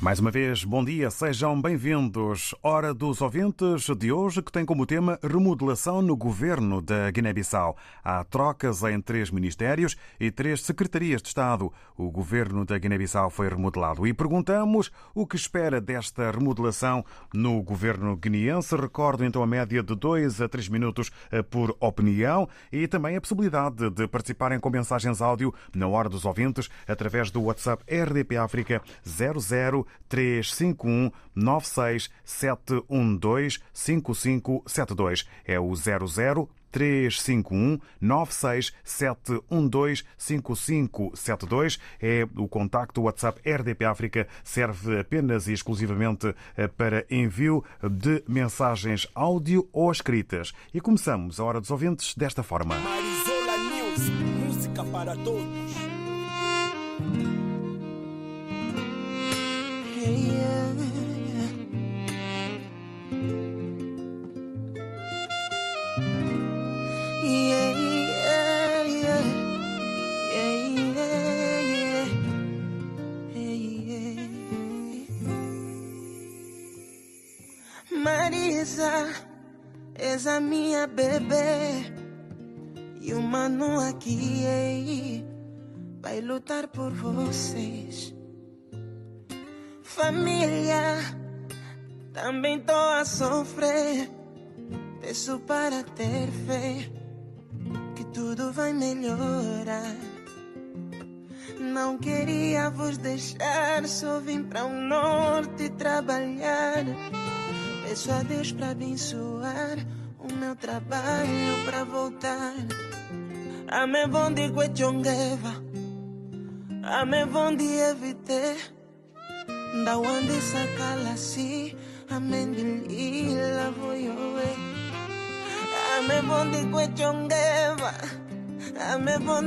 Mais uma vez, bom dia, sejam bem-vindos. Hora dos ouvintes de hoje, que tem como tema remodelação no governo da Guiné-Bissau. Há trocas em três ministérios e três secretarias de Estado. O governo da Guiné-Bissau foi remodelado e perguntamos o que espera desta remodelação no governo guineense. Recordo então a média de dois a três minutos eh, por opinião e também a possibilidade de participarem com mensagens áudio na Hora dos Ouvintes através do WhatsApp RDP África 00 351 96712 5572. É o 00 351 96712 5572 é o contacto WhatsApp RDP África serve apenas e exclusivamente eh, para envio de mensagens áudio ou escritas. E começamos a hora dos ouvintes desta forma. Marizola News, música para todos. Marisa, és a minha bebê e o mano aqui ei, vai lutar por vocês. Família, também tô a sofrer. Peço para ter fé que tudo vai melhorar. Não queria vos deixar, só vim para o norte trabalhar. Peço a Deus para abençoar o meu trabalho para voltar. Ame bom de Guechongeva, ame bom de evite. Da wande sakala si, ame dilila voyoe. Ame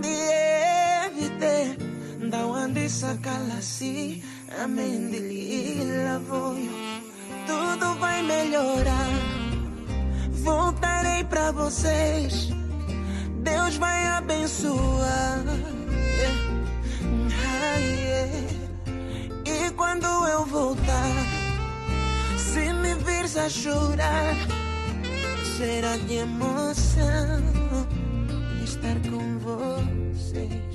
de evite. Da wande sakala si, ame dilila voyoe tudo vai melhorar. Voltarei pra vocês, Deus vai abençoar. Quando eu voltar, se me vires a chorar, será de emoção estar com vocês.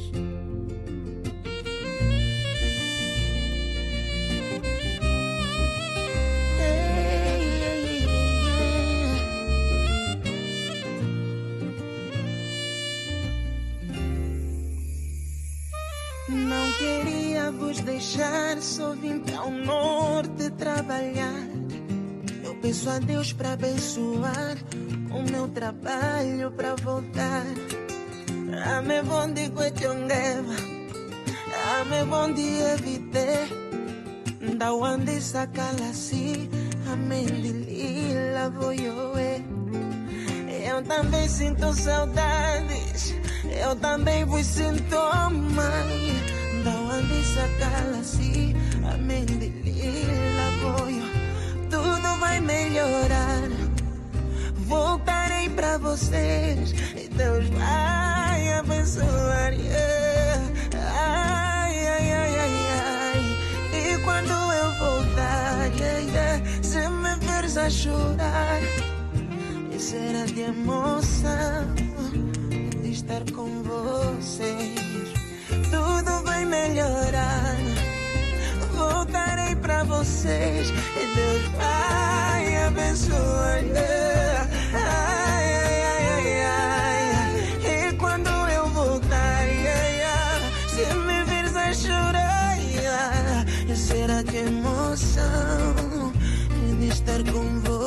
Vos deixar, só vim para o norte trabalhar. Eu peço a Deus para abençoar o meu trabalho para voltar. Ame bom de Guechongeva, ame bom de evite. Da onde sacala si, ame lila voyoe. Eu também sinto saudades. Eu também vos sinto, mãe. Da onde sacala si, amém de lila voyo. Tudo vai melhorar. Voltarei pra vocês e Deus vai abençoar. Yeah. Ai, ai, ai, ai, ai. E quando eu voltar, yeah, yeah, se me veres a chorar, será de emoção estar com vocês. Vai melhorar. Voltarei pra vocês e Deus vai abençoar. Ai, ai, ai, ai, ai. E quando eu voltar, yeah, yeah, se me vires a chorar, yeah, será que emoção de estar com vocês.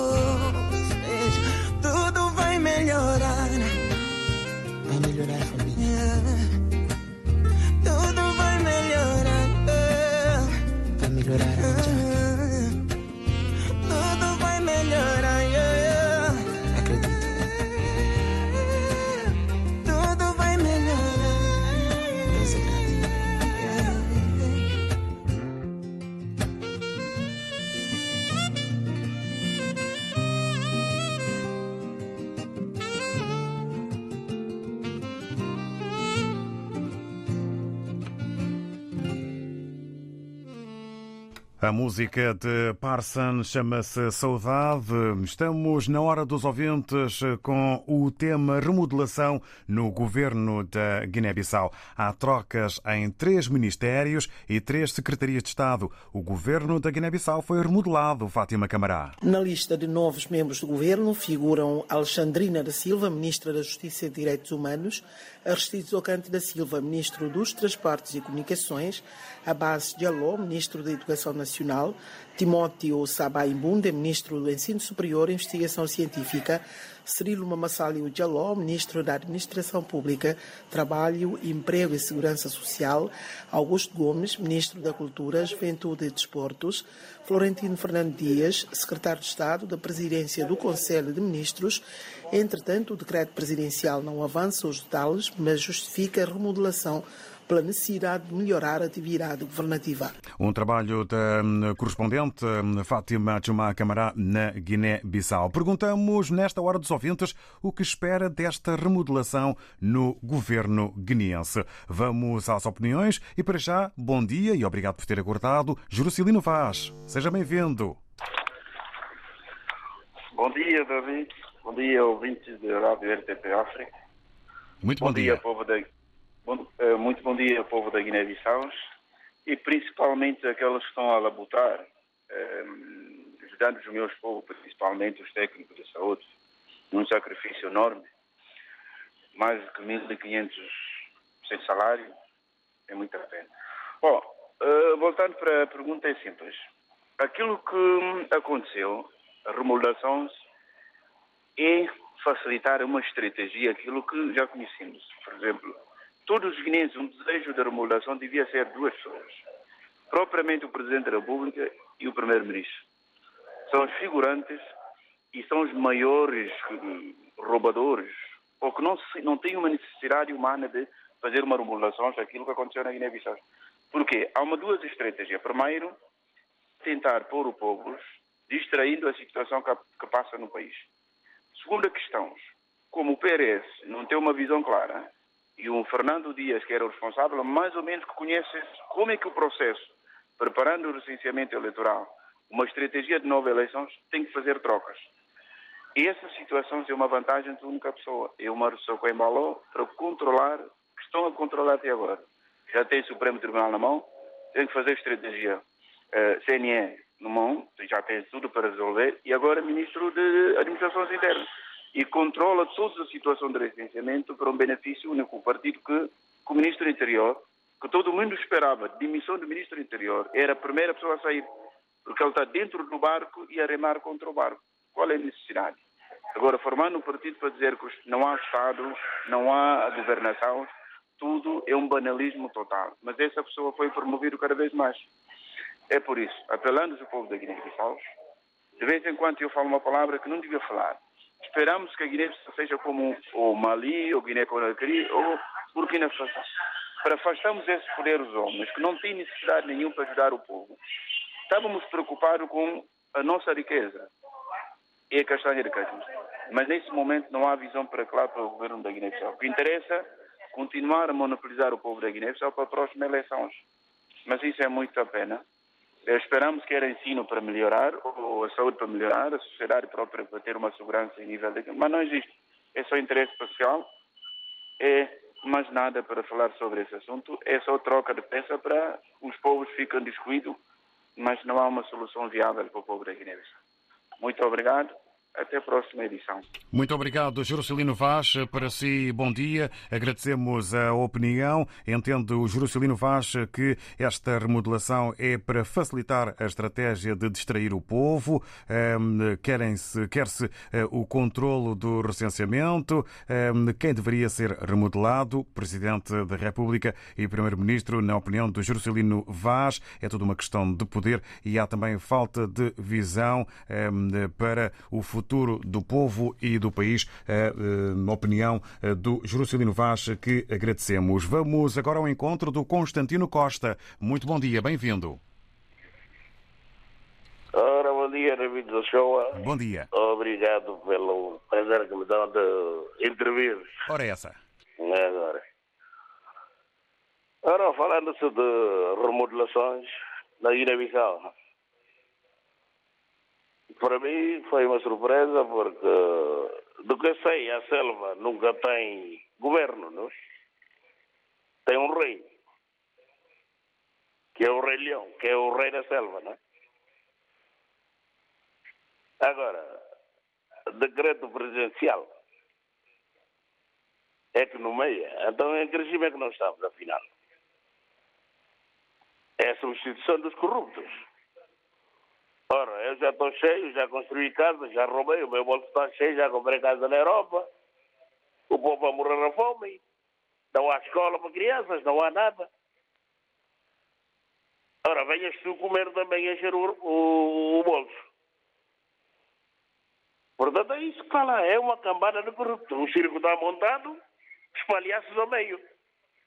A música de Parson chama-se Saudade. Estamos na hora dos ouvintes com o tema remodelação no governo da Guiné-Bissau. Há trocas em três ministérios e três secretarias de Estado. O governo da Guiné-Bissau foi remodelado, Fátima Camará. Na lista de novos membros do governo figuram Alexandrina da Silva, ministra da Justiça e Direitos Humanos, Aristides Ocante da Silva, ministro dos Transportes e Comunicações, Abbas Diallo, ministro da Educação Nacional, Timóteo Sabá Imbunde, ministro do Ensino Superior e Investigação Científica, Cirilo Mamassalio Diallo, ministro da Administração Pública, Trabalho, Emprego e Segurança Social, Augusto Gomes, ministro da Cultura, Juventude e Desportos, Florentino Fernando Dias, secretário de Estado da Presidência do Conselho de Ministros. Entretanto, o decreto presidencial não avança os detalhes, mas justifica a remodelação pela necessidade de melhorar a atividade governativa. Um trabalho da hum, correspondente hum, Fátima Chumá Camará na Guiné-Bissau. Perguntamos nesta hora dos ouvintes o que espera desta remodelação no governo guineense. Vamos às opiniões e para já, bom dia e obrigado por ter acordado. Jurocilino Vaz, seja bem-vindo. Bom dia, David. Bom dia, ouvintes da Rádio RTP África. Muito bom, dia, povo da bom, eh, muito bom dia, povo da Guiné-Bissau e principalmente aqueles que estão a labutar, eh, ajudando os meus povos, principalmente os técnicos de saúde, num sacrifício enorme, mais de 1.500 sem salário, é muita pena. Bom, eh, voltando para a pergunta é simples. Aquilo que aconteceu, a remodelação é facilitar uma estratégia, aquilo que já conhecemos. Por exemplo, todos os guineenses, um desejo de remodelação devia ser duas pessoas. Propriamente o Presidente da República e o Primeiro-Ministro. São os figurantes e são os maiores eh, roubadores, ou que não, não têm uma necessidade humana de fazer uma remodelação daquilo que aconteceu na Guiné-Bissau. Porquê? Há uma duas estratégias. Primeiro, tentar pôr o povo distraindo a situação que, que passa no país. Segunda questão, como o PRS não tem uma visão clara e o Fernando Dias, que era o responsável, mais ou menos que conhece como é que o processo, preparando o recenseamento eleitoral, uma estratégia de nova eleições, tem que fazer trocas. E essa situação é uma vantagem de única pessoa. É uma pessoa que embalou para controlar, que estão a controlar até agora. Já tem o Supremo Tribunal na mão, tem que fazer estratégia eh, CNE no mão, já tem tudo para resolver, e agora Ministro de Administrações Internas. E controla toda a situação de recenseamento para um benefício único. O partido que, que o Ministro do Interior, que todo mundo esperava, demissão do Ministro do Interior, era a primeira pessoa a sair, porque ele está dentro do barco e a remar contra o barco. Qual é a necessidade? Agora, formando um partido para dizer que não há Estado, não há governação, tudo é um banalismo total. Mas essa pessoa foi promovida cada vez mais. É por isso, apelando ao povo da Guiné-Bissau, de vez em quando eu falo uma palavra que não devia falar. Esperamos que a Guiné-Bissau seja como o Mali, ou Guiné-Conakry, ou Burkina Faso. Para afastarmos esse poder dos homens, que não têm necessidade nenhuma para ajudar o povo, estávamos preocupados com a nossa riqueza e a castanha de caju. Mas nesse momento não há visão para claro para o governo da Guiné-Bissau. O que interessa é continuar a monopolizar o povo da Guiné-Bissau para as próximas eleições. Mas isso é muito a pena. Esperamos que era ensino para melhorar, ou a saúde para melhorar, a sociedade própria para ter uma segurança em nível de... Mas não existe. É só interesse pessoal, é mais nada para falar sobre esse assunto, é só troca de peça para os povos fiquem descuidos, mas não há uma solução viável para o povo da Guiné-Bissau. Muito obrigado Até a próxima edição. Muito obrigado, Jerusalino Vaz. Para si, bom dia. Agradecemos a opinião. Entende o Jerusalino Vaz que esta remodelação é para facilitar a estratégia de distrair o povo. Querem-se, quer-se eh, o controlo do recenseamento. Quem deveria ser remodelado? Presidente da República e Primeiro-Ministro, na opinião do Jerusalino Vaz. É tudo uma questão de poder e há também falta de visão para o futuro futuro do povo e do país. A opinião do Jerusalino Vaz, que agradecemos. Vamos agora ao encontro do Constantino Costa. Muito bom dia, bem-vindo. Ora, bom dia, David da Show. Bom dia. Obrigado pelo prazer que me dão de intervir. Ora, essa. Agora. Ora, falando-se de remodelações na Guiné-Bissau. Para mim foi uma surpresa porque, do que sei, a selva nunca tem governo, não? Tem um rei, que é o rei leão, que é o rei da selva, não? Agora, decreto presidencial é que nomeia. Então, em que regime é que nós estamos, afinal? É a substituição dos corruptos. Ora, eu já estou cheio, já construí casa, já roubei, o meu bolso está cheio, já comprei casa na Europa. O povo vai morrer na fome. Não há escola para crianças, não há nada. Ora, venhas tu comer também encher o, o, o bolso. Portanto, é isso que fala. É uma cambada de corrupto. O circo está montado, espalhaços ao meio.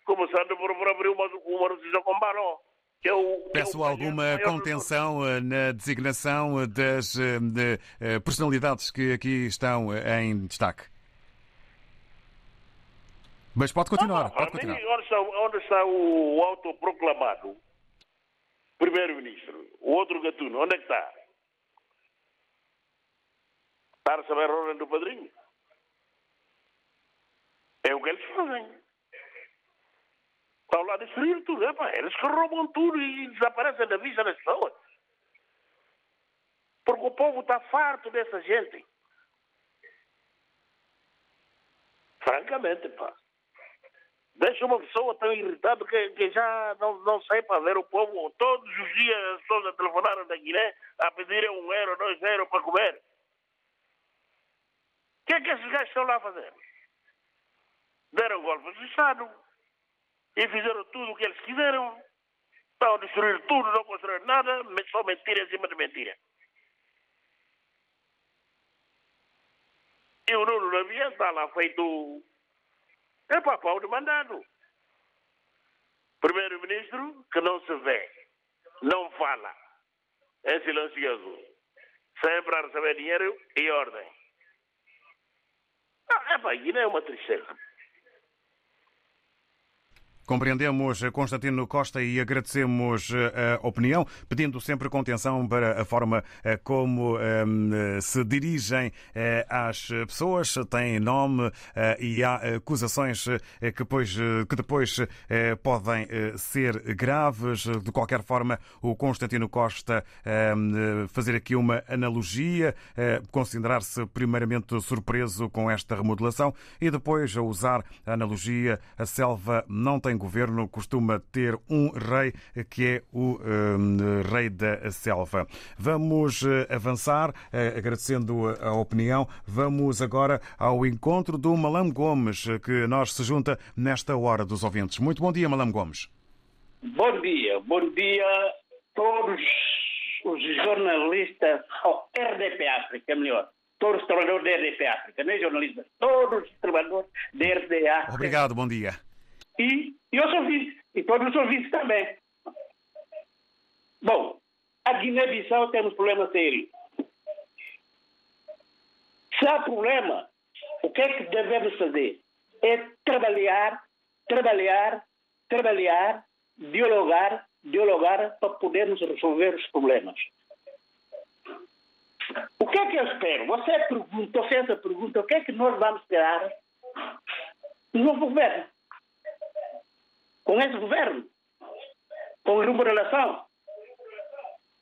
Começando por, abrir uma, uma decisão com balão. Eu, Peço eu, alguma contenção eh, na designação eh, das eh, de, personalidades que aqui estão em destaque. Mas pode continuar. Ah, pode continuar. Mim, onde, está, onde está o autoproclamado primeiro-ministro? O outro gatuno, onde é que está? Está a receber a ordem do padrinho? É o que eles fazem estão lá a destruir tudo. Epa, eles que roubam tudo e desaparecem da vista das pessoas. Porque o povo está farto dessa gente. Francamente, pá. Deixa uma pessoa tão irritada que, que já não, não sai para ver o povo. Todos os dias as pessoas a telefonaram da Guiné a pedirem um euro, dois euros para comer. O que é que esses gajos estão lá a fazer? Deram golpes de Estado e fizeram tudo o que eles quiseram. Estão a destruir tudo, não construíram nada, só mentira em cima de mentira. E o Nuno Lavia está lá feito. É papão de mandado. Primeiro-ministro que não se vê, não fala, é silencioso, sempre a receber dinheiro e ordem. Ah, é pá, Guiné é uma tristeza. Compreendemos Constantino Costa e agradecemos eh, a opinião, pedindo sempre contenção para a forma eh, como ehm, se dirigem eh, às pessoas, têm nome e há acusações que depois, que depois podem ser graves. De qualquer forma, o Constantino Costa ehm, fazer aqui uma analogia, considerar-se primeiramente surpreso com esta remodelação e depois a usar a analogia, a selva não tem governo costuma ter um rei que é o um, rei da selva. Vamos eh, avançar, eh, agradecendo a opinião. Vamos agora ao encontro do Malam Gomes, que nós se junta nesta hora dos ouvintes. Muito bom dia, Malam Gomes. Bom dia, bom dia a todos os jornalistas, ou RDP África, melhor todos os trabalhadores da RDP África, nem jornalistas, todos os trabalhadores da RDP África. Obrigado, bom dia e, e os ouvintes, e todos os ouvintes também. Bom, a Guiné-Bissau tem um problema sério. Se há problema, o que é que devemos fazer? É trabalhar, trabalhar, trabalhar, dialogar, dialogar para podermos resolver os problemas. O que é que eu espero? Você pergunta, você essa pergunta, o que é que nós vamos esperar no governo? Com esse governo, com a remodelação.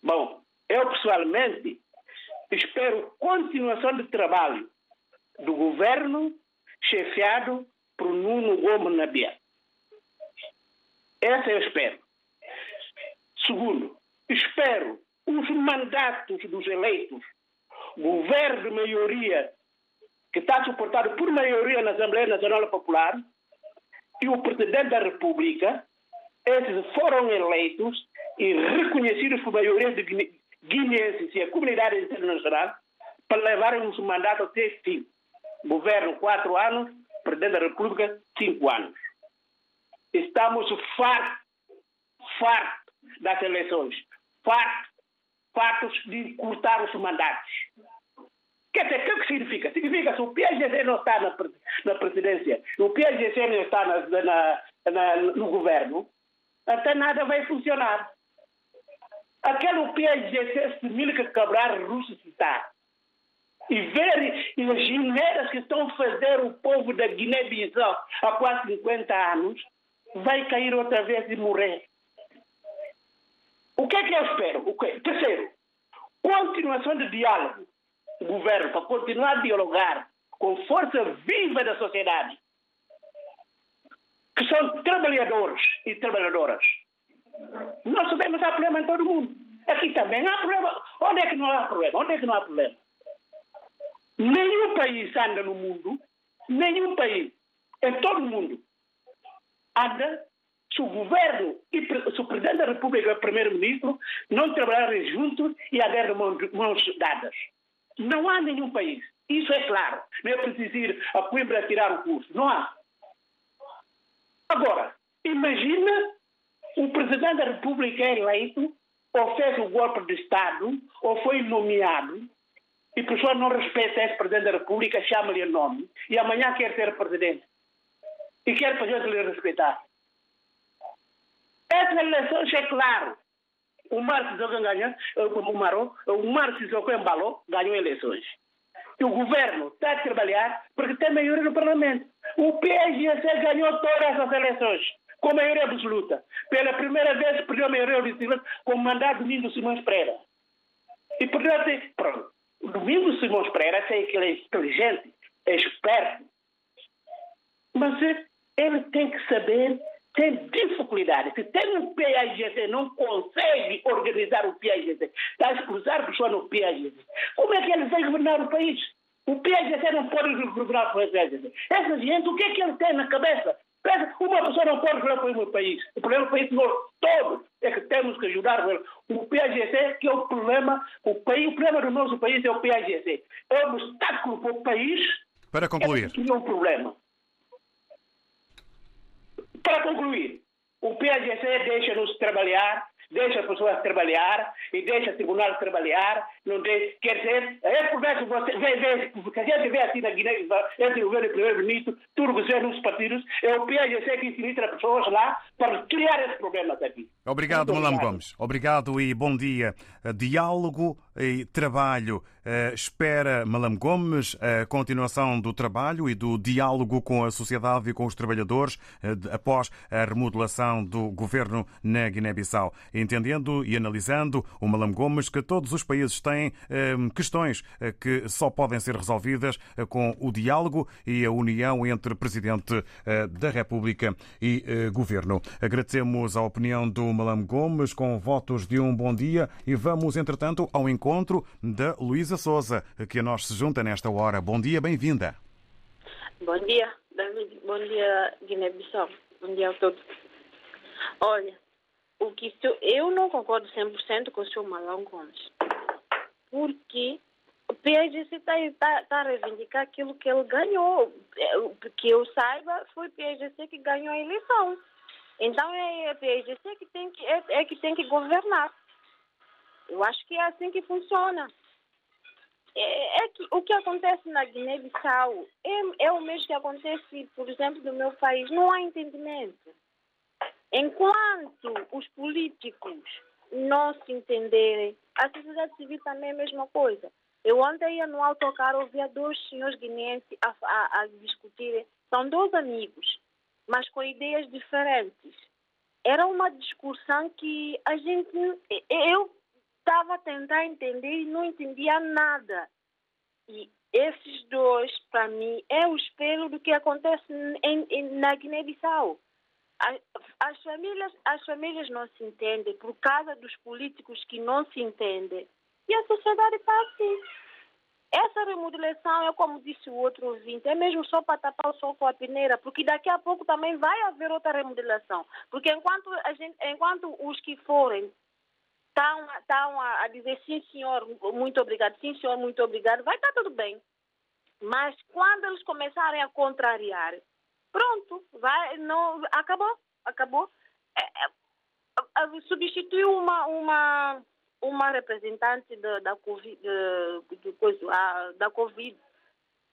Bom, eu pessoalmente espero continuação de trabalho do governo chefiado por Nuno Gomes Nabia. Essa eu espero. Segundo, espero os mandatos dos eleitos, governo de maioria, que está suportado por maioria na Assembleia Nacional Popular, e o Presidente da República, esses foram eleitos e reconhecidos por maioria de guineenses e a comunidade internacional para levarem os mandatos até fim. Governo quatro anos, Presidente da República cinco anos. Estamos fartos, fartos das eleições, fartos, fartos de cortar os mandatos. Quer dizer, o que, é que significa? Significa que se o PSGC não está na, na presidência, o PSGC não está na, na, na, no governo, até nada vai funcionar. Aquele PSGC se que Cabral ressuscitar e ver as geneiras que estão a fazer o povo da Guiné-Bissau há quase 50 anos, vai cair outra vez e morrer. O que é que eu espero? O que? Terceiro, continuação de diálogo. O governo para continuar a dialogar com força viva da sociedade, que são trabalhadores e trabalhadoras. Nós sabemos há problema em todo mundo. Aqui também há problema. Onde é que não há problema? Onde é que não há problema? Nenhum país anda no mundo, nenhum país, em todo o mundo, anda se o governo e se o presidente da República e o primeiro-ministro não trabalharem juntos e haver mãos dadas. Não há nenhum país. Isso é claro. Não é preciso ir a Coimbra tirar o curso. Não há. Agora, imagina o presidente da República eleito, ou fez o golpe de Estado, ou foi nomeado, e a pessoa não respeita esse presidente da República, chama-lhe o nome, e amanhã quer ser presidente. E quer fazer lhe respeitar. Essa eleição é claro. O Mar Sissoko ganhou, o Marô, o Mar Sissoko embalou, ganhou eleições. E o governo está a trabalhar porque tem maioria no Parlamento. O PSGC ganhou todas essas eleições com maioria absoluta. Pela primeira vez perdeu a maioria absoluta com o mandato de Domingos Simões Pereira. E até. Pronto. O Domingos Simões Pereira sei que ele é inteligente, é esperto. Mas ele tem que saber, tem dificuldade. Se tem um PAGC, não consegue organizar o PAGC, está a expulsar pessoas no PAGC. Como é que ele vai governar o país? O PAGC não pode governar o PAGC. Essa gente, o que é que ele tem na cabeça? Uma pessoa não pode resolver o meu país. O problema do país nós todos é que temos que ajudar o PAGC, que é o problema, o, país, o problema do nosso país é o PAGC. É um obstáculo para o país. Para concluir. É um problema. Para concluir, o PAGC deixa-nos trabalhar deixa as pessoas trabalhar e deixa o tribunal trabalhar. Não deixa, quer dizer, é que você vê, vê, porque a gente vê assim na Guiné, entre o governo e o primeiro-ministro, tudo que nos partidos, é o PAGC que infiltra pessoas lá para criar esses problemas aqui. Obrigado, Malam Gomes. Obrigado e bom dia. Diálogo e trabalho. Uh, espera Malam Gomes a continuação do trabalho e do diálogo com a sociedade e com os trabalhadores uh, após a remodelação do governo na Guiné-Bissau. Entendendo e analisando o Malam Gomes que todos os países têm uh, questões que só podem ser resolvidas com o diálogo e a união entre Presidente da República e Governo. Agradecemos a opinião do Malam Gomes com votos de um bom dia e vamos, entretanto, ao encontro da Luísa Souza, que a nós se junta nesta hora. Bom dia, bem-vinda. Bom dia, David. Bom dia, Guiné-Bissau. Bom dia a todos. Olha, o que eu não concordo 100% com o senhor Malão Gomes, porque o PSGC está tá, tá a reivindicar aquilo que ele ganhou. É, que eu saiba, foi o PSGC que ganhou a eleição. Então é a PSGC que tem que, é, é que tem que governar. Eu acho que é assim que funciona. É, é que o que acontece na Guiné-Bissau é, é o mesmo que acontece, por exemplo, no meu país. Não há entendimento. Enquanto os políticos não se entenderem, a sociedade civil também é a mesma coisa. Eu ontem ia no autocarro, ouvia dois senhores guineenses a, a, a discutirem. São dois amigos, mas com ideias diferentes. Era uma discussão que a gente. Eu estava a tentar entender e não entendia nada. E esses dois, para mim, é o espelho do que acontece em, em, na Guiné-Bissau. As famílias, as famílias não se entendem por causa dos políticos que não se entendem. E a sociedade está assim. Essa remodelação é como disse o outro ouvinte, é mesmo só para tapar o sol com a peneira, porque daqui a pouco também vai haver outra remodelação. Porque enquanto, a gente, enquanto os que forem estão, a, a dizer sim, senhor, muito obrigado, sim, senhor, muito obrigado, vai estar tudo bem. Mas quando eles começarem a contrariar, pronto, vai, não, acabou, acabou. É, é, substituiu uma, uma uma representante da, da Covid, de, de coisa, a, da COVID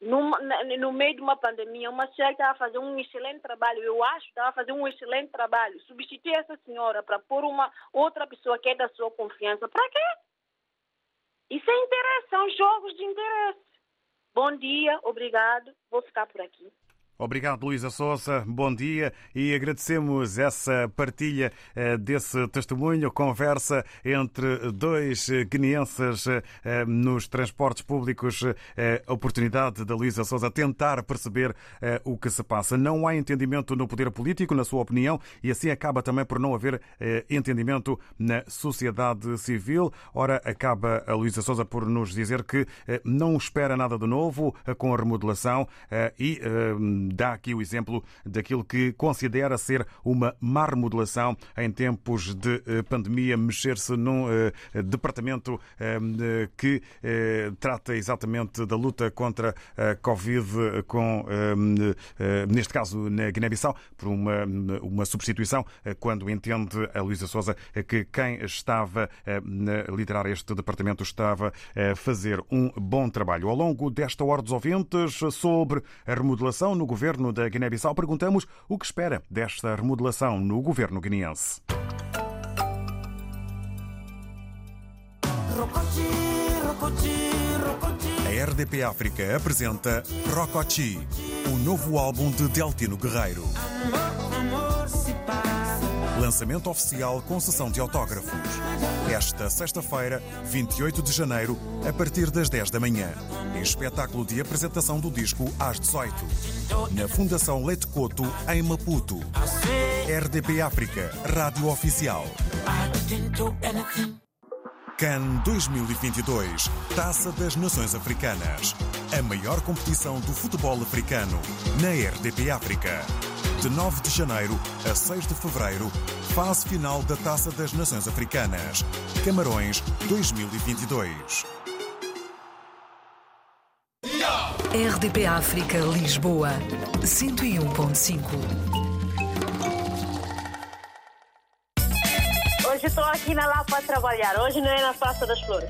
no, no meio de uma pandemia, uma senhora estava a fazer um excelente trabalho, eu acho que estava a fazer um excelente trabalho. Substituir essa senhora para pôr uma outra pessoa que é da sua confiança, para quê? Isso é interesse, são jogos de interesse. Bom dia, obrigado, vou ficar por aqui. Obrigado, Luísa Souza. Bom dia e agradecemos essa partilha eh, desse testemunho, conversa entre dois guineenses eh, nos transportes públicos, eh, oportunidade da Luísa Souza tentar perceber o que se passa. Não há entendimento no poder político, na sua opinião, e assim acaba também por não haver entendimento na sociedade civil. Ora, acaba a Luísa Souza por nos dizer que não espera nada de novo com a remodelação e dá aqui o exemplo daquilo que considera ser uma má remodelação em tempos de eh, pandemia, mexer-se num eh, departamento eh, que trata exatamente da luta contra a Covid, com, neste caso na Guiné-Bissau, por uma, uma substituição, quando entende a Luísa Souza que quem estava a liderar este departamento estava a fazer um bom trabalho. Ao longo desta hora dos ouvintes sobre a remodelação no governo governo da Guiné-Bissau, perguntamos o que espera desta remodelação no governo guineense. A RDP África apresenta Rocochi, o novo álbum de Deltino Guerreiro. Lançamento oficial com sessão de autógrafos. Esta sexta-feira, 28 de janeiro, a partir das 10 da manhã. Em espetáculo de apresentação do disco às 18. Na Fundação Leite Coto, em Maputo. RDP África, Rádio Oficial. CAN 2022, Taça das Nações Africanas. A maior competição do futebol africano na RDP África. De 9 de janeiro a 6 de fevereiro, fase final da Taça das Nações Africanas. Camarões 2022. RDP África Lisboa 101.5 Hoje estou aqui na Lapa a trabalhar, hoje não é na Praça das Flores.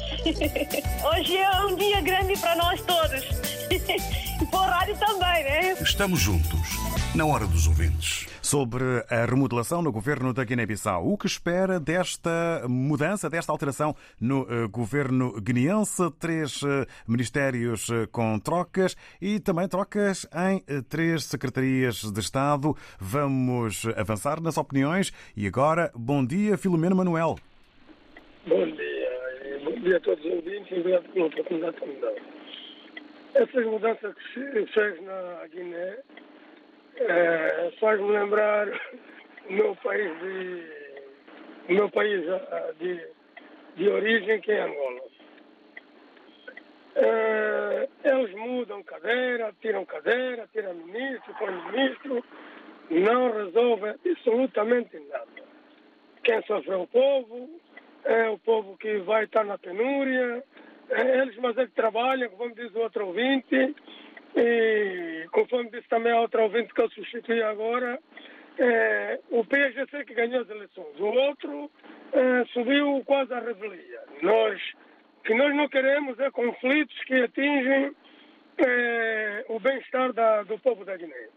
Hoje é um dia grande para nós todos. E para o rádio também, né? Estamos juntos na hora dos ouvintes. Sobre a remodelação no governo da Guiné-Bissau. O que espera desta mudança, desta alteração no eh, governo guineense? Três eh, ministérios eh, com trocas e também trocas em três secretarias de Estado. Vamos avançar nas opiniões. E agora, bom dia, Filomeno Manuel. Bom dia. Bom dia a todos os ouvintes e obrigado pela oportunidade que me dão. Essas mudanças que se fez na Guiné é, faz-me lembrar o meu país de o meu país ah, de, de origem, que é Angola. É, eles mudam cadeira, tiram cadeira, tiram ministro, põem ministro, não resolvem absolutamente nada. Quem sofre é o povo, é o povo que vai estar na penúria, é eles, mas é que trabalham, como diz o outro ouvinte, e conforme disse também a outra ouvinte que eu substituí agora, é, o PSGC que ganhou as eleições, o outro é, subiu quase à revelia. Nós, que nós não queremos é conflitos que atingem é, o bem-estar do povo da Guiné.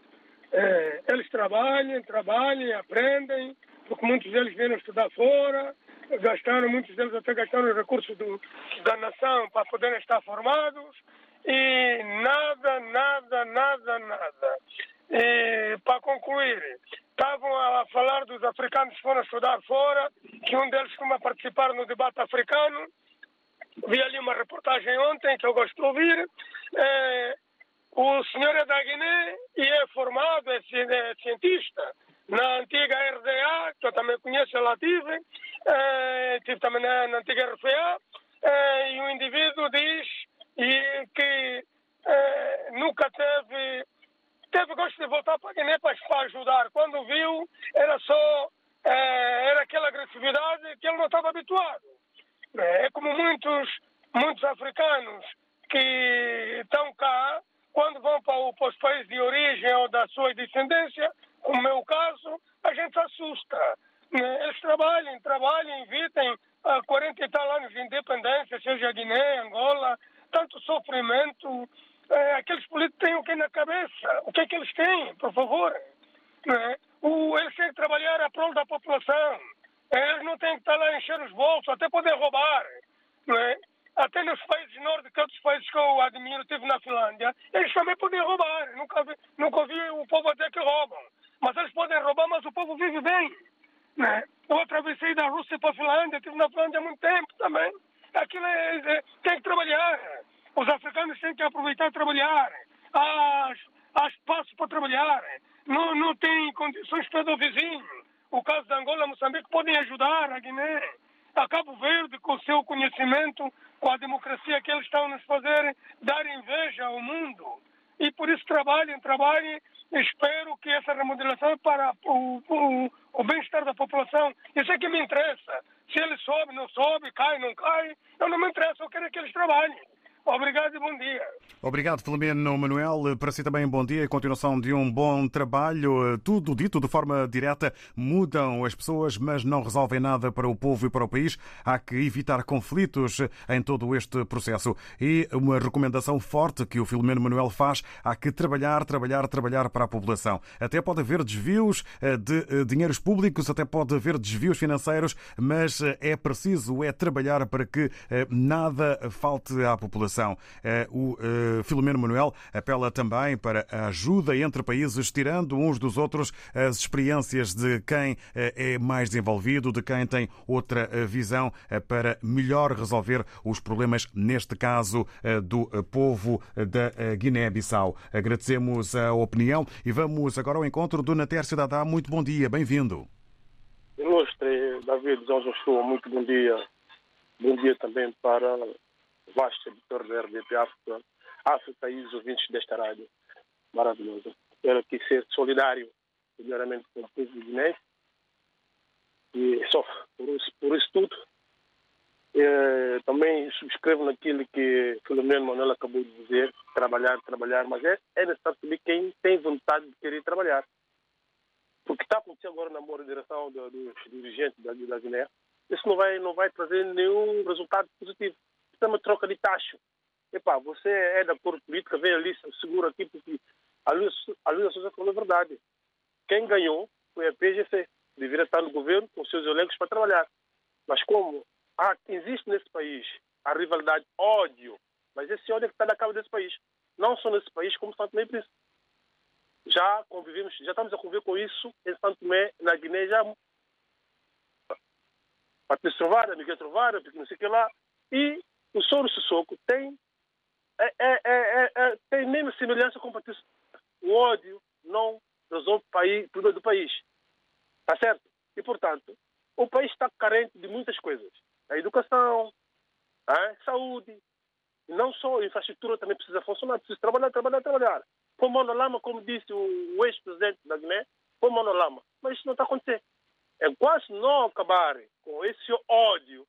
É, eles trabalhem, trabalhem, aprendem, porque muitos deles vieram estudar fora, gastaram, muitos deles até gastaram recursos do, da nação para poderem estar formados e nada, nada, nada, nada. E, para concluir, estavam a falar dos africanos que foram estudar fora, que um deles costuma participar no debate africano. Vi ali uma reportagem ontem que eu gosto de ouvir. É, o senhor é da Guiné e é formado, é, é cientista na antiga RDA, que eu também conheço, lá tive, é, tive também na, na antiga RFA, é, e o indivíduo diz e que é, nunca teve teve gosto de voltar para Guiné para, ajudar. Quando viu, era só é, era aquela agressividade que ele não estava habituado. É como muitos, muitos africanos que estão cá, quando vão para, o, para os países de origem ou da sua descendência, como o meu caso, a gente se assusta. Eles trabalhem, trabalhem, evitem há 40 e tal anos de independência, seja Guiné, Angola, tanto sofrimento, é, aqueles políticos têm o que na cabeça? O que é que eles têm, por favor? É? O, eles têm que trabalhar a prol da população. É, eles não têm que estar lá encher os bolsos, até poder roubar. Não é? Até nos países nórdicos, outros países que eu admiro, tive na Finlândia, eles também podem roubar. Nunca, vi, nunca ouvi o povo dizer que roubam. Mas eles podem roubar, mas o povo vive bem. Né? Eu atravessei da Rússia para a Finlândia, estive na Finlândia há muito tempo também. Aquilo é, é, tem que trabalhar. Os africanos têm que aproveitar e trabalhar. Há, há espaço para trabalhar. Não, não tem condições para o vizinho. O caso de Angola Moçambique podem ajudar a Guiné. A Cabo Verde, com o seu conhecimento, com a democracia que eles estão nos fazer, dar inveja ao mundo. E por isso trabalhem, trabalhem. Espero que essa remodelação é para o, o, o bem-estar da população. Isso é que me interessa. Se ele sobe, não sobe, cai, não cai, eu não me interessa, eu quero que eles trabalhem. Obrigado e bom dia. Obrigado, Filomeno Manuel. Para si também, bom dia e continuação de um bom trabalho. Tudo dito de forma direta, mudam as pessoas, mas não resolvem nada para o povo e para o país. Há que evitar conflitos em todo este processo. E uma recomendação forte que o Filomeno Manuel faz: há que trabalhar, trabalhar, trabalhar para a população. Até pode haver desvios eh, de eh, dinheiros públicos, até pode haver desvios financeiros, mas eh, é preciso é trabalhar para que nada falte à população. Eh, o eh, Filomeno Manuel apela também para a ajuda entre países, tirando uns dos outros as experiências de quem eh, é mais desenvolvido, de quem tem outra visão para melhor resolver os problemas, neste caso, do povo da Guiné-Bissau. Agradecemos a opinião e vamos agora ao encontro do Nater Cidadá. Muito bom dia, bem-vindo. Ilustre David João muito bom dia. Bom dia também para vasto editor da RDP África, África e os ouvintes desta rádio maravilhosa. Quero aqui ser solidário, primeiramente, com o povo Guiné e sofre por isso, por isso tudo. É, também subscrevo naquilo que Filomeno Manuel acabou de dizer, trabalhar, trabalhar, mas é, é necessário também quem tem vontade de querer trabalhar. Porque está acontecendo agora na moderação dos dirigentes da, da Guiné, isso não vai, não vai trazer nenhum resultado positivo é uma troca de taxa. Epá, você é da cor política, vem ali, segura aqui, porque a Luísa Souza falou a verdade. Quem ganhou foi a PGC. Deveria estar no governo com seus elencos para trabalhar. Mas como ah, existe nesse país a rivalidade, ódio, mas esse ódio é que está na cara desse país. Não só nesse país, como Santo Tomé e Príncipe. Já convivemos, já estamos a conviver com isso em Santo Tomé, na Guiné, já Patrícia Trovada, Miguel Trovada, porque não sei o que lá. E o Soro Sissoko tem, é, é, é, é, tem mesma semelhança com o Patrício. O ódio não resolve o país, problema do país. Está certo? E, portanto, o país está carente de muitas coisas. A educação, a saúde, não só a infraestrutura também precisa funcionar, precisa trabalhar, trabalhar, trabalhar. Põe mão lama, como disse o ex-presidente da Guiné, põe mão lama. Mas isso não está acontecendo. É quase não acabar com esse ódio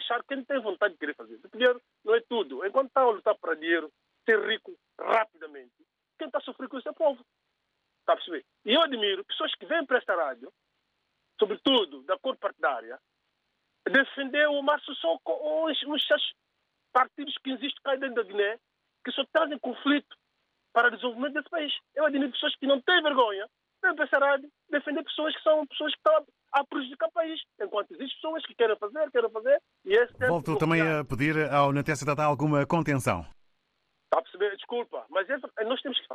deixar quem tem vontade de querer fazer. O dinheiro não é tudo. Enquanto está a lutar para dinheiro, ser rico rapidamente, quem está a sofrer com isso é o povo. Está a perceber? E eu admiro pessoas que vêm para esta rádio, sobretudo da cor partidária, defender o Márcio só com os, os partidos que existem cá dentro da Guiné, que só trazem conflito para o desenvolvimento desse país. Eu admiro pessoas que não têm vergonha, vêm para esta rádio, defender pessoas que são pessoas que estão a prejudicar o país. Enquanto existem pessoas que querem fazer, querem fazer. E esse Volto também a pedir ao Natessa Data alguma contenção. Está a perceber? Desculpa, mas nós temos que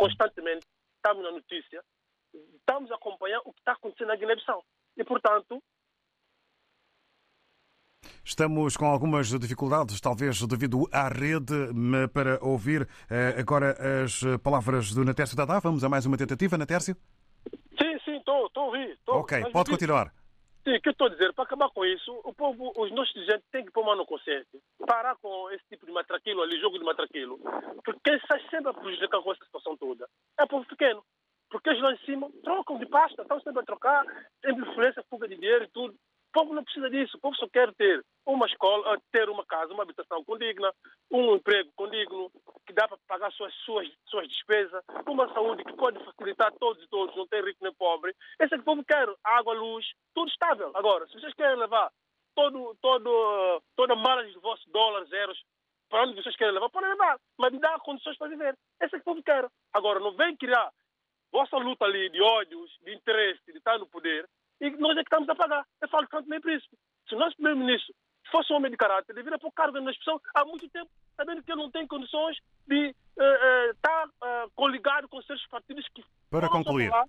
constantemente, estamos na notícia, estamos a acompanhar o que está acontecendo na Guiné-Bissau. E, portanto, Estamos com algumas dificuldades, talvez devido à rede, para ouvir eh, agora as palavras do Natércio Dadá. Vamos a mais uma tentativa, Natércio? Sim, sim, estou a ouvir. Tô. Ok, Mas, pode continuar. Sim, o que eu estou a dizer, para acabar com isso, o povo, os nossos dirigentes têm que pôr mão no consciente. Parar com esse tipo de matraquilo ali, jogo de matraquilo. Porque quem sai sempre a prejudicar com essa situação toda é o povo pequeno. Porque eles lá em cima trocam de pasta, estão sempre a trocar, sempre influência, fuga de dinheiro e tudo. O povo não precisa disso. O povo só quer ter uma escola, ter uma casa, uma habitação condigna, um emprego condigno, que dá para pagar suas, suas, suas despesas, uma saúde que pode facilitar todos e todos, não tem rico nem pobre. Esse é que o povo quer. Água, luz, tudo estável. Agora, se vocês querem levar todo, todo, toda a mala de vossos dólares, euros, para onde vocês querem levar, podem levar, mas dá condições para viver. Esse é que o povo quer. Agora, não vem criar vossa luta ali de ódios, de interesse, de estar no poder, e nós é que estamos a pagar. Eu falo tanto nem príncipe. Se o nosso primeiro-ministro fosse um homem de caráter, deveria pôr cargo na expressão há muito tempo, sabendo que ele não tem condições de uh, uh, estar uh, coligado com certos partidos que. Para concluir. Lá,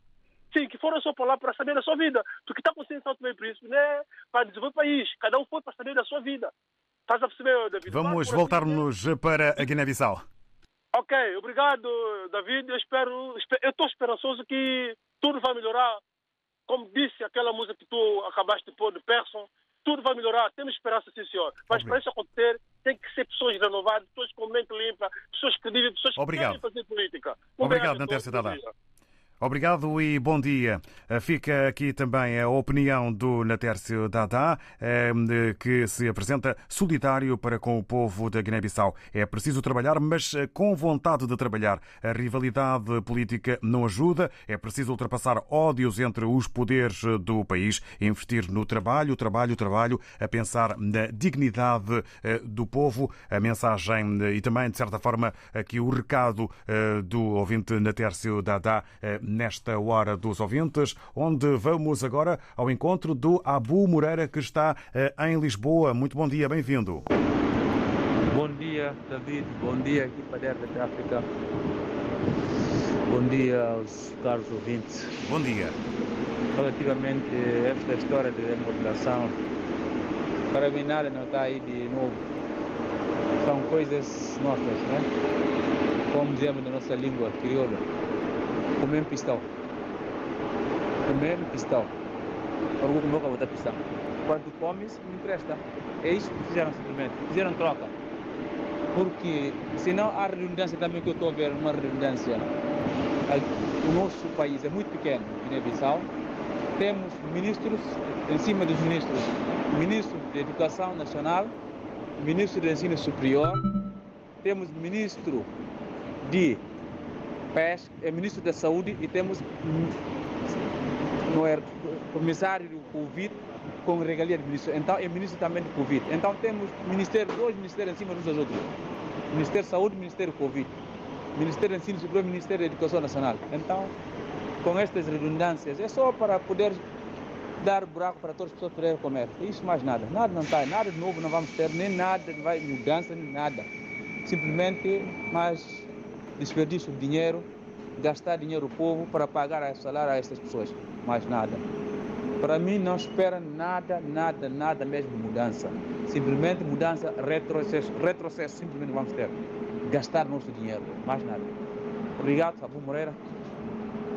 sim, que foram só para lá para saber da sua vida. Porque está acontecendo em São Tomé e Príncipe, né? Para desenvolver o país. Cada um foi para saber da sua vida. Estás a perceber, David? Vamos voltar-nos para a Guiné-Bissau. Ok, obrigado, David. Eu espero, eu estou esperançoso que tudo vai melhorar como disse aquela música que tu acabaste de pôr de Persson, tudo vai melhorar, temos esperança, sim, senhor. Mas para isso acontecer, tem que ser pessoas renovadas, pessoas com mente limpa, pessoas credíveis, pessoas que Obrigado. querem fazer política. Obrigado, Nanter Cidadá. Obrigado e bom dia. Eh, fica aqui também a opinião do Natércio Dadá, eh, que se apresenta solidário para com o povo da Guiné-Bissau. É preciso trabalhar, mas eh, com vontade de trabalhar. A rivalidade política não ajuda. É preciso ultrapassar ódios entre os poderes do país, investir no trabalho, trabalho, trabalho, a pensar na dignidade do povo. A mensagem e também, de certa forma, aqui o recado do ouvinte Natércio Dadá nesta hora dos ouvintes, onde vamos agora ao encontro do Abu Moreira, que está eh, em Lisboa. Muito bom dia, bem-vindo. Bom dia, David. Bom dia, equipa da RDP África. Bom dia aos caros ouvintes. Bom dia. Relativamente a esta história de remodelação, para mim nada não está aí de novo. São coisas nossas, né? Como dizemos na nossa língua crioula comer pistão. Comer pistão. Orgulho meu botar pistão. Quando comes, me empresta. É isso que fizeram simplesmente. Fizeram troca. Porque senão há redundância também que eu estou a ver, uma redundância. O nosso país é muito pequeno, Guiné-Bissau. Temos ministros em cima dos ministros. Ministro de Educação Nacional, ministro de Ensino Superior, temos ministro de PES, é ministro da Saúde e temos no é, comissário do Covid com regalia de ministro. Então é ministro também do Covid. Então temos ministério, dois ministérios em cima dos outros. Ministério da Saúde, Ministério do Covid. Ministério do Ensino Superior, Ministério da Educação Nacional. Então, com estas redundâncias, é só para poder dar buraco para todas as pessoas poderem comer. É isso mais nada. Nada não está, nada de novo não vamos ter, nem nada vai mudança, nem nada. Simplesmente mais desperdício de dinheiro, gastar dinheiro do povo para pagar salário a essas pessoas. Mais nada. Para mim não espera nada, nada, nada mesmo mudança. Simplesmente mudança, retrocesso, retrocesso simplesmente vamos ter. Gastar nosso dinheiro, mais nada. Obrigado, Sabu Moreira.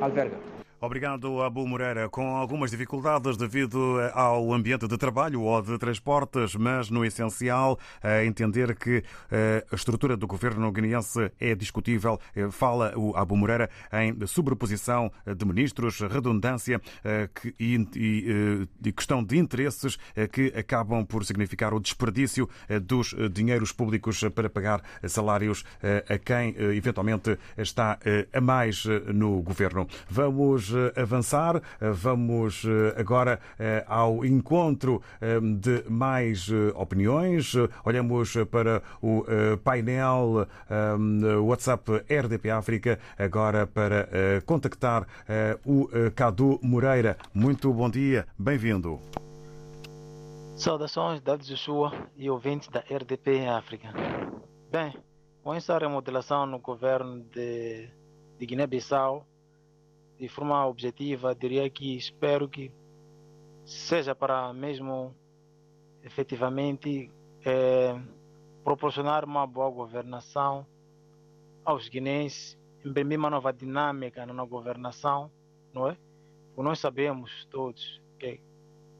Alverga. Obrigado, Abu Moreira. Com algumas dificuldades devido ao ambiente de trabalho ou de transportes, mas no essencial, a entender que eh, a estrutura do governo guineense é discutível. Eh, fala o Abu Moreira em sobreposição de ministros, redundância eh, e questão de interesses que acabam por significar o desperdício dos dinheiros públicos para pagar salários a quem eventualmente está a mais no governo. Vamos avançar. Vamos eh, agora eh, ao encontro eh, de mais opiniões. Olhamos para o painel WhatsApp RDP África agora para contactar o Cadu Moreira. Muito bom dia, bem-vindo. Saudações, David Joshua e ouvintes da RDP África. Bem, com essa remodelação no governo de de Guiné-Bissau, de forma objetiva, diria que espero que seja para mesmo efetivamente é, proporcionar uma boa governação aos guinenses, imprimir uma nova dinâmica na governação, não é? Porque nós sabemos todos que,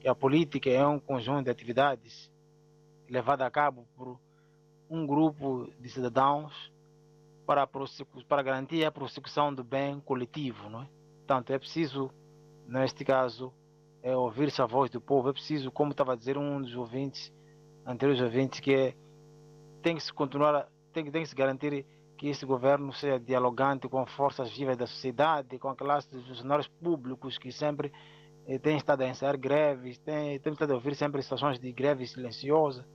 que a política é um conjunto de atividades levada a cabo por um grupo de cidadãos para, para garantir a prossecução do bem coletivo, não é? Portanto, é preciso, neste caso, é ouvir-se a voz do povo. É preciso, como estava a dizer um dos ouvintes, anteriores ouvintes, que é, tem que se continuar, tem, tem que se garantir que esse governo seja dialogante com forças vivas da sociedade, com a classe dos funcionários públicos que sempre eh, têm estado a ensaiar greves, têm, têm estado a ouvir sempre situações de greve silenciosa.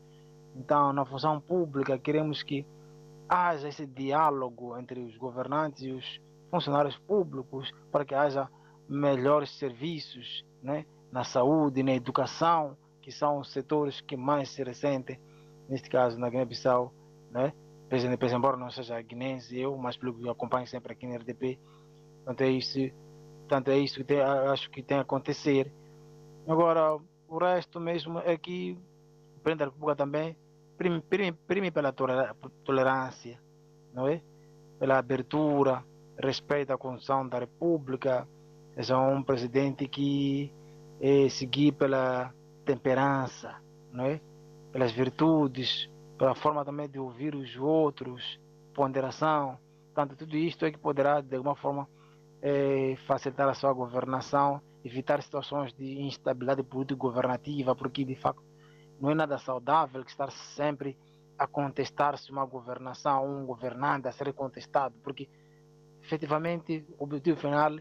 Então, na função pública, queremos que haja esse diálogo entre os governantes e os funcionários públicos para que haja melhores serviços né, na saúde, na educação, que são os setores que mais se ressentem, neste caso na Guiné-Bissau, né? Pese, embora não seja guinense eu, mas pelo que acompanho sempre aqui na RDP, portanto é isso, portanto é isso que tem, acho que tem a acontecer. Agora, o resto mesmo é que o Presidente da República também prime, prime, prime pela tolerância, não é? Pela abertura, respeito à Constituição da República, é um presidente que é seguir pela temperança, não é? Pelas virtudes, pela forma também de ouvir os outros, ponderação. Tanto tudo isto é que poderá, de alguma forma, é, facilitar a sua governação, evitar situações de instabilidade político-governativa, porque, de facto, não é nada saudável que estar sempre a contestar-se uma governação, um governante a ser contestado, porque, efetivamente, o objetivo final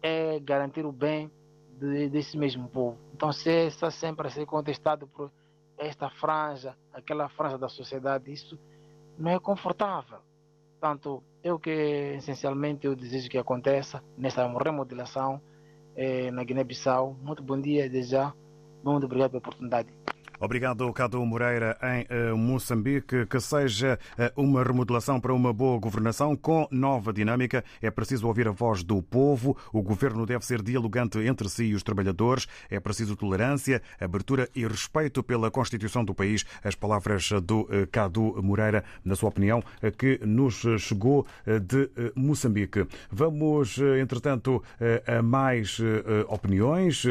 é garantir o bem de, desse mesmo povo. Então, se está sempre a ser contestado por esta franja, aquela franja da sociedade, isso não é confortável. Portanto, eu que essencialmente eu desejo que aconteça nessa remodelação eh, na Guiné-Bissau. Muito bom dia desde já. Muito obrigado pela oportunidade. Obrigado, Cadu Moreira, em eh, Moçambique. Que seja eh, uma remodelação para uma boa governação com nova dinâmica. É preciso ouvir a voz do povo. O governo deve ser dialogante entre si e os trabalhadores. É preciso tolerância, abertura e respeito pela Constituição do país. As palavras do eh, Cadu Moreira, na sua opinião, que nos chegou de Moçambique. Vamos, entretanto, a mais opiniões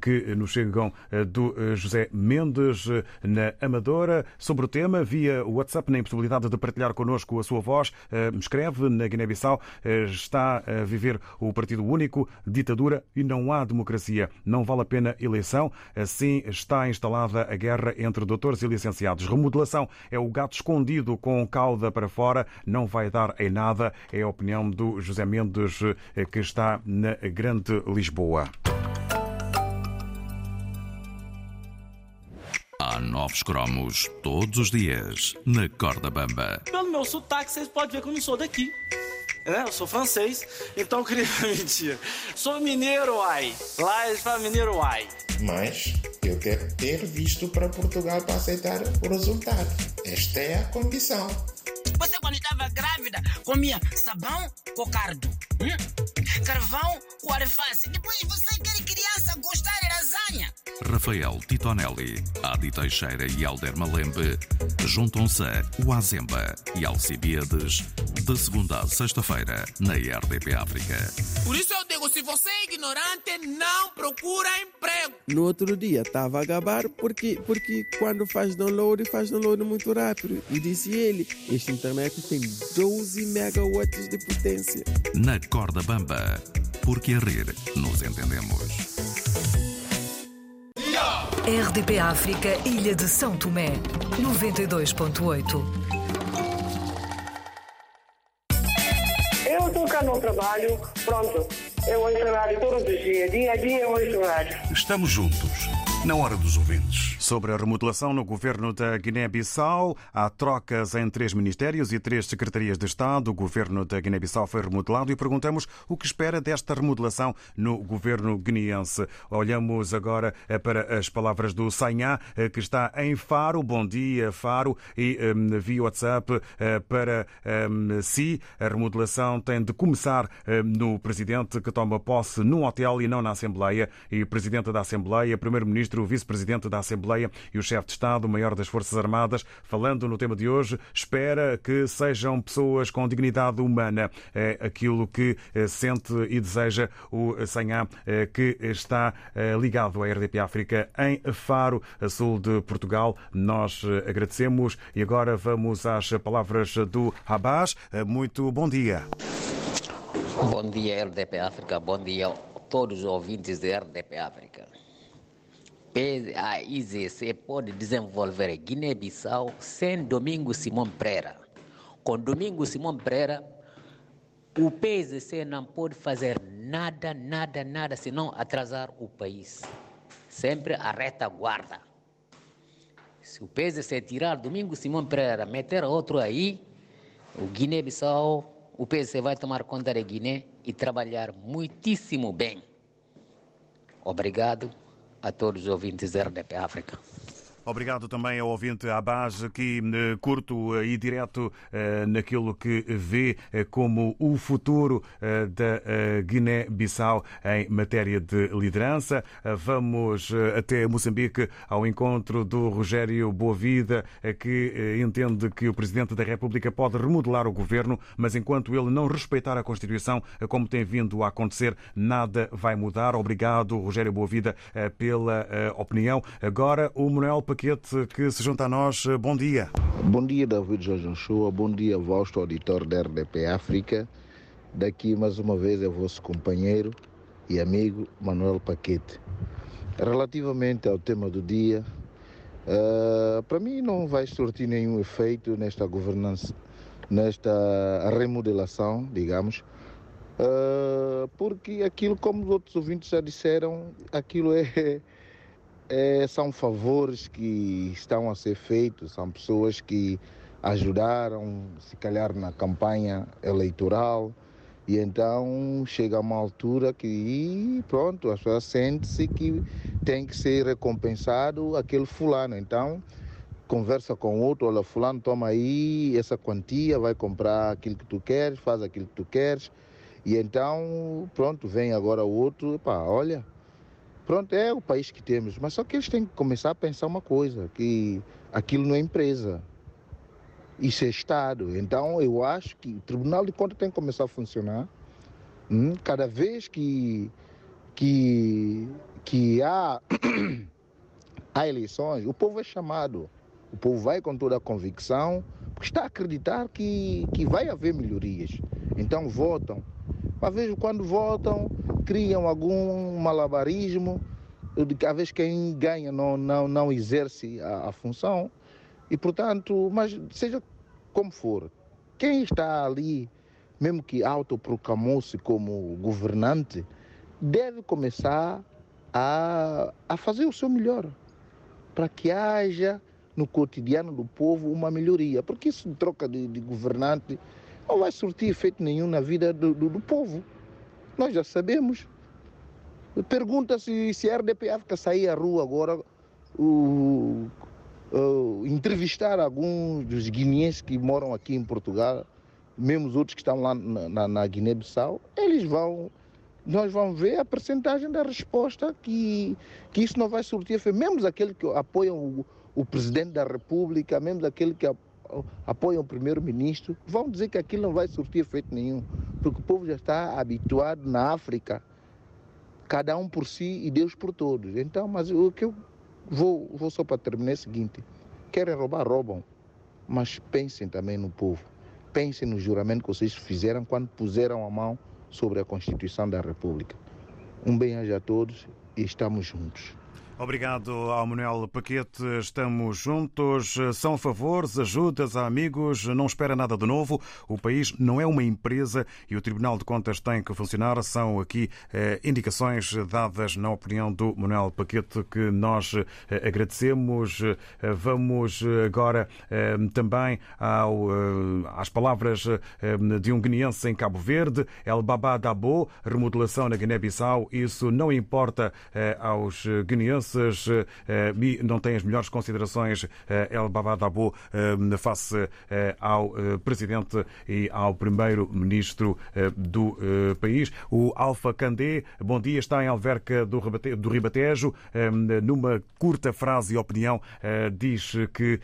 que nos chegam do José Mendes. Mendes na Amadora sobre o tema via WhatsApp na impossibilidade de partilhar connosco a sua voz. Eh, escreve na Guiné-Bissau eh, está a viver o Partido Único, ditadura e não há democracia. Não vale a pena eleição. Assim está instalada a guerra entre doutores e licenciados. Remodelação é o gato escondido com cauda para fora. Não vai dar em nada. É a opinião do José Mendes eh, que está na Grande Lisboa. Há novos cromos todos os dias na Corda Bamba. Pelo meu sotaque, vocês podem ver que eu não sou daqui. Né? Eu sou francês, então eu queria mentir. Sou mineiro, ai. Lá eles falam mineiro, ai. Mas eu quero ter visto para Portugal para aceitar o resultado. Esta é a condição. Você, quando estava grávida, comia sabão com cardo, hum? carvão com alface. Depois você quer criança gostar de lasanha. Rafael Titonelli, Adi Teixeira e Alder Malembe juntam-se a Oazemba e Alcibiades de segunda a sexta-feira na RDP África. Por isso eu digo, se você é ignorante, não procura emprego. No outro dia estava a gabar porque, porque quando faz download, faz download muito rápido. E disse ele, este internet tem 12 megawatts de potência. Na corda bamba, porque a rir nos entendemos. RDP África, Ilha de São Tomé, 92.8. Eu estou cá no trabalho, pronto. Eu ouço rádio todos os dias, dia a dia eu ouço rádio. Estamos juntos, na hora dos ouvintes. Sobre a remodelação no governo da Guiné-Bissau, há trocas em três ministérios e três secretarias de Estado. O governo da Guiné-Bissau foi remodelado e perguntamos o que espera desta remodelação no governo guineense. Olhamos agora eh, para as palavras do Sanhá, eh, que está em Faro. Bom dia, Faro, e um, via WhatsApp uh, para um, si. A remodelação tem de começar um, no presidente que toma posse num hotel e não na Assembleia. E presidente da Assembleia, primeiro-ministro, vice-presidente da Assembleia e o chefe de Estado, o maior das Forças Armadas, falando no tema de hoje, espera que sejam pessoas com dignidade humana. É aquilo que sente e deseja o Sanhá, que está ligado à RDP África em Faro, a sul de Portugal. Nós agradecemos e agora vamos às palavras do Habaz. Muito bom dia. Bom dia, RDP África. Bom dia a todos os ouvintes da RDP África. A IZC pode desenvolver Guiné-Bissau sem Domingo Simão Pereira. Com Domingo Simão Pereira, o PSC não pode fazer nada, nada, nada, senão atrasar o país. Sempre a retaguarda. Se o PSC tirar Domingo Simão Pereira, meter outro aí, o Guiné-Bissau, o PSC vai tomar conta da Guiné e trabalhar muitíssimo bem. Obrigado a todos os ouvintes da RDP África. Obrigado também ao ouvinte Abaz, aqui curto e direto naquilo que vê como o futuro da Guiné-Bissau em matéria de liderança. Vamos até Moçambique ao encontro do Rogério Boavida, que entende que o Presidente da República pode remodelar o governo, mas enquanto ele não respeitar a Constituição, como tem vindo a acontecer, nada vai mudar. Obrigado, Rogério Boavida, pela opinião. Agora, o Manuel Paquete, que se junta a nós. Bom dia. Bom dia, David Jorge Shoa. Bom dia, vosso auditor da RDP África. Daqui, mais uma vez, é vosso companheiro e amigo Manuel Paquete. Relativamente ao tema do dia, uh, para mim não vai surtir nenhum efeito nesta governança, nesta remodelação, digamos, uh, porque aquilo, como os outros ouvintes já disseram, aquilo é é, são favores que estão a ser feitos, são pessoas que ajudaram, se calhar, na campanha eleitoral. E então chega uma altura que, pronto, as pessoas sentem-se que tem que ser recompensado aquele fulano. Então, conversa com outro, olha, fulano, toma aí essa quantia, vai comprar aquilo que tu queres, faz aquilo que tu queres. E então, pronto, vem agora o outro, pá, olha, Pronto, é o país que temos, mas só que eles têm que começar a pensar uma coisa, que aquilo não é empresa, isso é Estado. Então eu acho que o Tribunal de Contas tem que começar a funcionar. Hum, cada vez que, que, que há, há eleições, o povo é chamado. O povo vai com toda a convicção, porque está a acreditar que, que vai haver melhorias. Então votam. Mas vejo quando votam, criam algum malabarismo, às vezes quem ganha não, não, não exerce a, a função. E, portanto, mas seja como for, quem está ali, mesmo que autoproclamou-se como governante, deve começar a, a fazer o seu melhor para que haja no cotidiano do povo uma melhoria. Porque isso troca de, de governante não vai surtir efeito nenhum na vida do, do, do povo. Nós já sabemos. Pergunta se, se a RDP África sair à rua agora, o, o, entrevistar alguns dos guineenses que moram aqui em Portugal, mesmo os outros que estão lá na, na, na Guiné-Bissau, eles vão, nós vamos ver a percentagem da resposta que, que isso não vai surtir efeito. Mesmo aqueles que apoiam o, o Presidente da República, mesmo aqueles que apoiam o primeiro-ministro, vão dizer que aquilo não vai surtir efeito nenhum, porque o povo já está habituado na África, cada um por si e Deus por todos. Então, mas o que eu vou, vou só para terminar é o seguinte: querem roubar, roubam, mas pensem também no povo. Pensem no juramento que vocês fizeram quando puseram a mão sobre a Constituição da República. Um bem-aja a todos e estamos juntos. Obrigado ao Manuel Paquete. Estamos juntos. São favores, ajudas a amigos. Não espera nada de novo. O país não é uma empresa e o Tribunal de Contas tem que funcionar. São aqui eh, indicações dadas na opinião do Manuel Paquete que nós eh, agradecemos. Eh, vamos agora eh, também ao, eh, às palavras eh, de um guineense em Cabo Verde. El Baba Dabo, remodelação na Guiné-Bissau. Isso não importa aos guineenses e não tem as melhores considerações El Baba Dabo face ao presidente e ao primeiro-ministro do país. O Alfa Candé, bom dia, está em Alverca do Ribatejo. Numa curta frase e opinião, diz que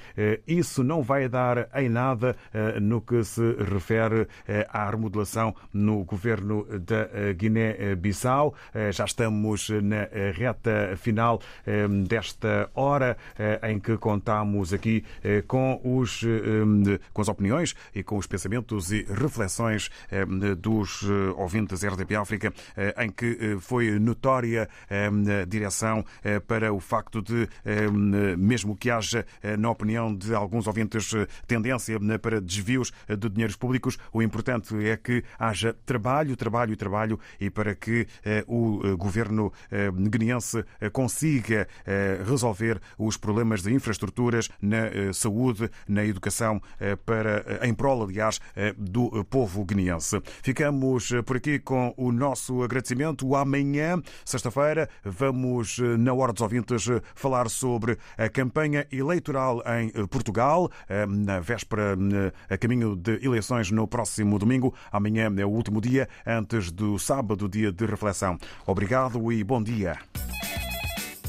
isso não vai dar em nada no que se refere à remodelação no governo da Guiné-Bissau. Já estamos na reta final desta hora em que contamos aqui com, os, com as opiniões e com os pensamentos e reflexões dos ouvintes RDP África, em que foi notória a direção para o facto de, mesmo que haja, na opinião de alguns ouvintes, tendência para desvios de dinheiros públicos, o importante é que haja trabalho, trabalho e trabalho e para que o governo guineense consiga resolver os problemas de infraestruturas na saúde, na educação, para, em prol, aliás, do povo guineense. Ficamos por aqui com o nosso agradecimento. Amanhã, sexta-feira, vamos, na Hora dos Ouvintes, falar sobre a campanha eleitoral em Portugal, na véspera, a caminho de eleições no próximo domingo. Amanhã é o último dia, antes do sábado, dia de reflexão. Obrigado e bom dia.